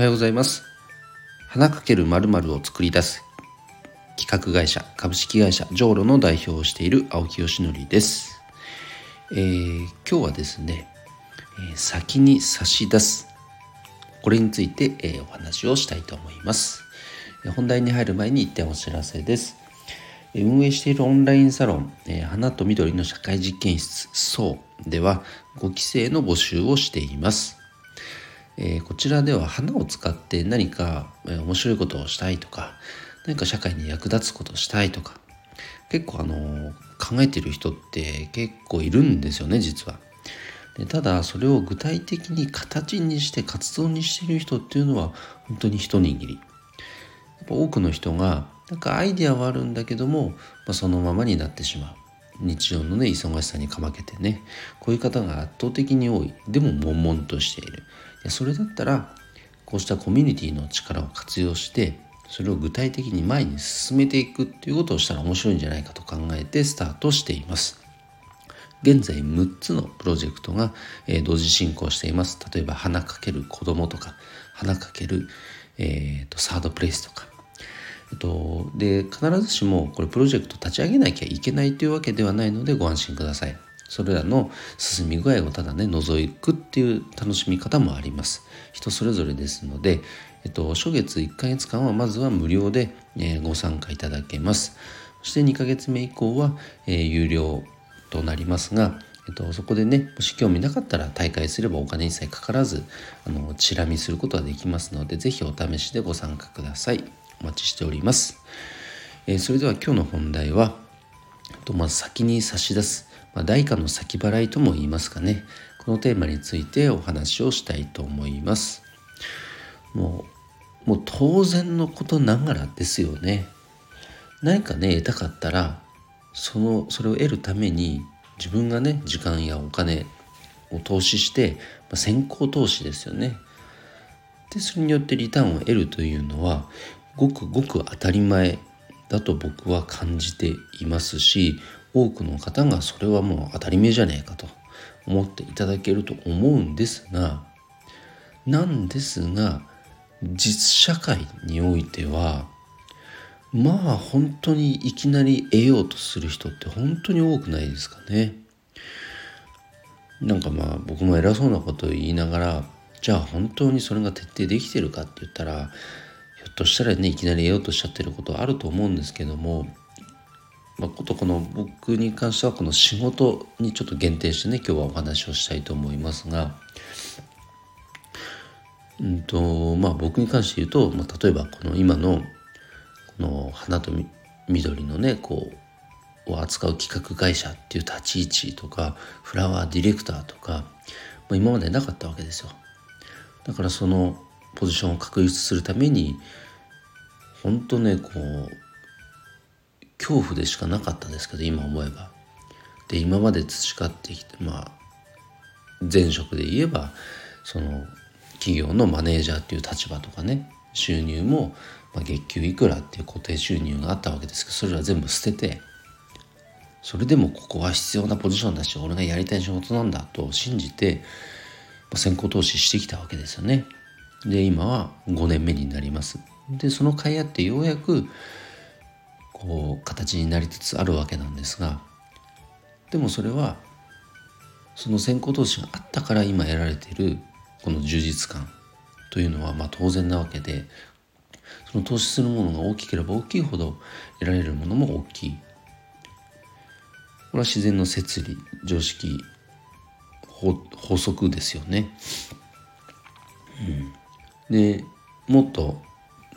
おはようございます。花かける〇〇を作り出す企画会社株式会社ジョーロの代表をしている青木よしのりです、えー、今日はですね、え、先に差し出すこれについて、えー、お話をしたいと思います。本題に入る前に一点お知らせです。運営しているオンラインサロン、えー、花と緑の社会実験室そうでは5期生の募集をしています、えー、こちらでは花を使って何か、面白いことをしたいとか何か社会に役立つことをしたいとか結構あの考えてる人って結構いるんですよね実は。でただそれを具体的に形にして活動にしている人っていうのは本当に一握り。やっぱ多くの人がなんかアイデアはあるんだけども、まあ、そのままになってしまう。日常のね忙しさにかまけてねこういう方が圧倒的に多いでも悶々としているそれだったらこうしたコミュニティの力を活用してそれを具体的に前に進めていくっていうことをしたら面白いんじゃないかと考えてスタートしています。現在6つのプロジェクトが、え同時進行しています。例えば花かける子供とか花かける、えーとサードプレイスとか。えっと、で必ずしもこれプロジェクト立ち上げなきゃいけないというわけではないのでご安心ください。それらの進み具合をただね覗くっていう楽しみ方もあります。人それぞれですので、えっと、初月1ヶ月間はまずは無料で、えー、ご参加いただけます。そして2ヶ月目以降は、えー、有料となりますが、えっと、そこでねもし興味なかったら大会すればお金一切かからずあのチラ見することができますので是非お試しでご参加ください。お待ちしております。えー、それでは今日の本題は、とまず先に差し出す、まあ、代価の先払いとも言いますかね。このテーマについてお話をしたいと思います。もう、もう当然のことながらですよね。何かね、得たかったら、その、それを得るために自分がね、時間やお金を投資して、まあ、先行投資ですよね。で、それによってリターンを得るというのは、ごくごく当たり前だと僕は感じていますし多くの方がそれはもう当たり前じゃねえかと思っていただけると思うんですがなんですが実社会においてはまあ本当にいきなり得ようとする人って本当に多くないですかね。なんかまあ僕も偉そうなことを言いながらじゃあ本当にそれが徹底できてるかって言ったらひょっとしたらねいきなり得ようとしちゃってることあると思うんですけども、まあ、ことこの僕に関してはこの仕事にちょっと限定してね今日はお話をしたいと思いますが。うんとまあ、僕に関して言うと、まあ、例えばこの今のこの花と緑のねこうを扱う企画会社っていう立ち位置とかフラワーディレクターとか、まあ、今までなかったわけですよだからそのポジションを確立するために本当ねこう恐怖でしかなかったですけど今思えば。で今まで培ってきてまあ前職で言えばその企業のマネージャーっていう立場とかね収入も、まあ、月給いくらっていう固定収入があったわけですけどそれは全部捨ててそれでもここは必要なポジションだし俺がやりたい仕事なんだと信じて、まあ、先行投資してきたわけですよね。で今は5年目になりますでその甲斐あってようやくこう形になりつつあるわけなんですがでもそれはその先行投資があったから今得られているこの充実感というのはまあ当然なわけでその投資するものが大きければ大きいほど得られるものも大きいこれは自然の摂理常識法則ですよね。うんでもっと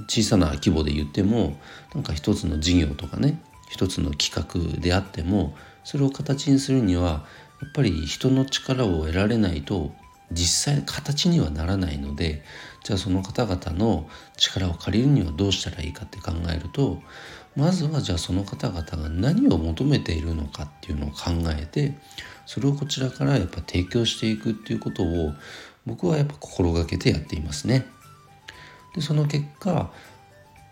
小さな規模で言ってもなんか一つの事業とかね一つの企画であってもそれを形にするにはやっぱり人の力を得られないと実際形にはならないのでじゃあその方々の力を借りるにはどうしたらいいかって考えるとまずはじゃあその方々が何を求めているのかっていうのを考えてそれをこちらからやっぱ提供していくっていうことを僕はやっぱ心がけてやっていますね。でその結果、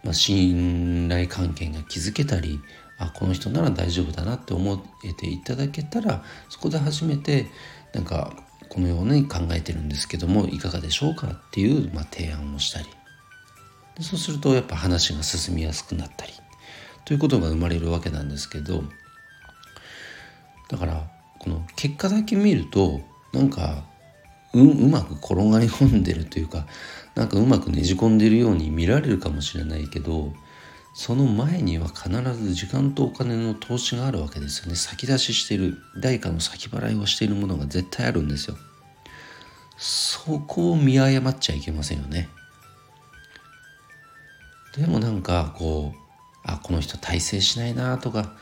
まあ、信頼関係が築けたりあこの人なら大丈夫だなって思えていただけたらそこで初めてなんかこのように考えてるんですけどもいかがでしょうかっていう、まあ、提案をしたり。でそうするとやっぱ話が進みやすくなったりということが生まれるわけなんですけどだからこの結果だけ見るとなんかううまく転がり込んでるというかなんかうまくねじ込んでるように見られるかもしれないけどその前には必ず時間とお金の投資があるわけですよね。先出ししてる代価の先払いをしているものが絶対あるんですよ。そこを見誤っちゃいけませんよね。でもなんかこうあこの人大成しないなとか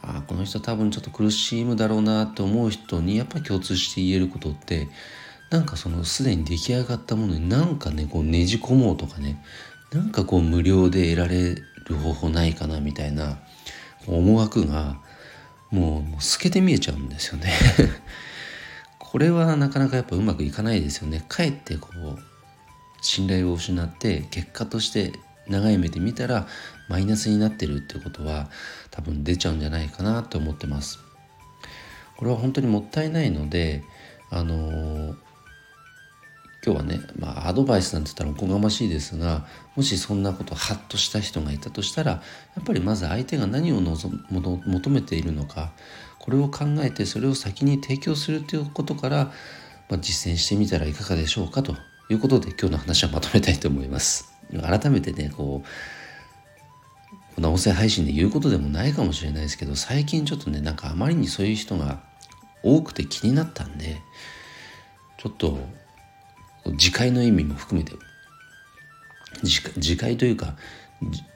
あこの人多分ちょっと苦しむだろうなって思う人にやっぱり共通して言えることってなんかそのすでに出来上がったものになんかねこうねじ込もうとかねなんかこう無料で得られる方法ないかなみたいな思惑がもう透けて見えちゃうんですよね これはなかなかやっぱうまくいかないですよねかえってこう信頼を失って結果として長い目で見たらマイナスになってるってことは多分出ちゃうんじゃないかなと思ってます。これは本当にもったいないのであのー、今日はね、まあ、アドバイスなんて言ったらおこがましいですがもしそんなことハッとした人がいたとしたらやっぱりまず相手が何を望求めているのかこれを考えてそれを先に提供するということから、まあ、実践してみたらいかがでしょうかということで今日の話はまとめたいと思います。改めてねこうこんな音声配信で言うことでもないかもしれないですけど最近ちょっとねなんかあまりにそういう人が多くて気になったんでちょっと自戒の意味も含めて自戒というか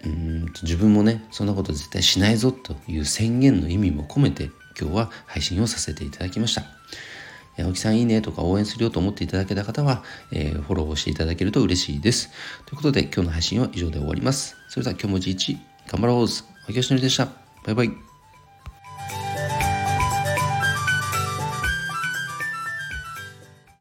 うん自分もねそんなこと絶対しないぞという宣言の意味も込めて今日は配信をさせていただきました。青木さんいいねとか応援するよと思っていただけた方は、えー、フォローをしていただけると嬉しいです。ということで今日の配信は以上で終わります。それでは今日も一日頑張ろう青木よしのりでした。バイバイ。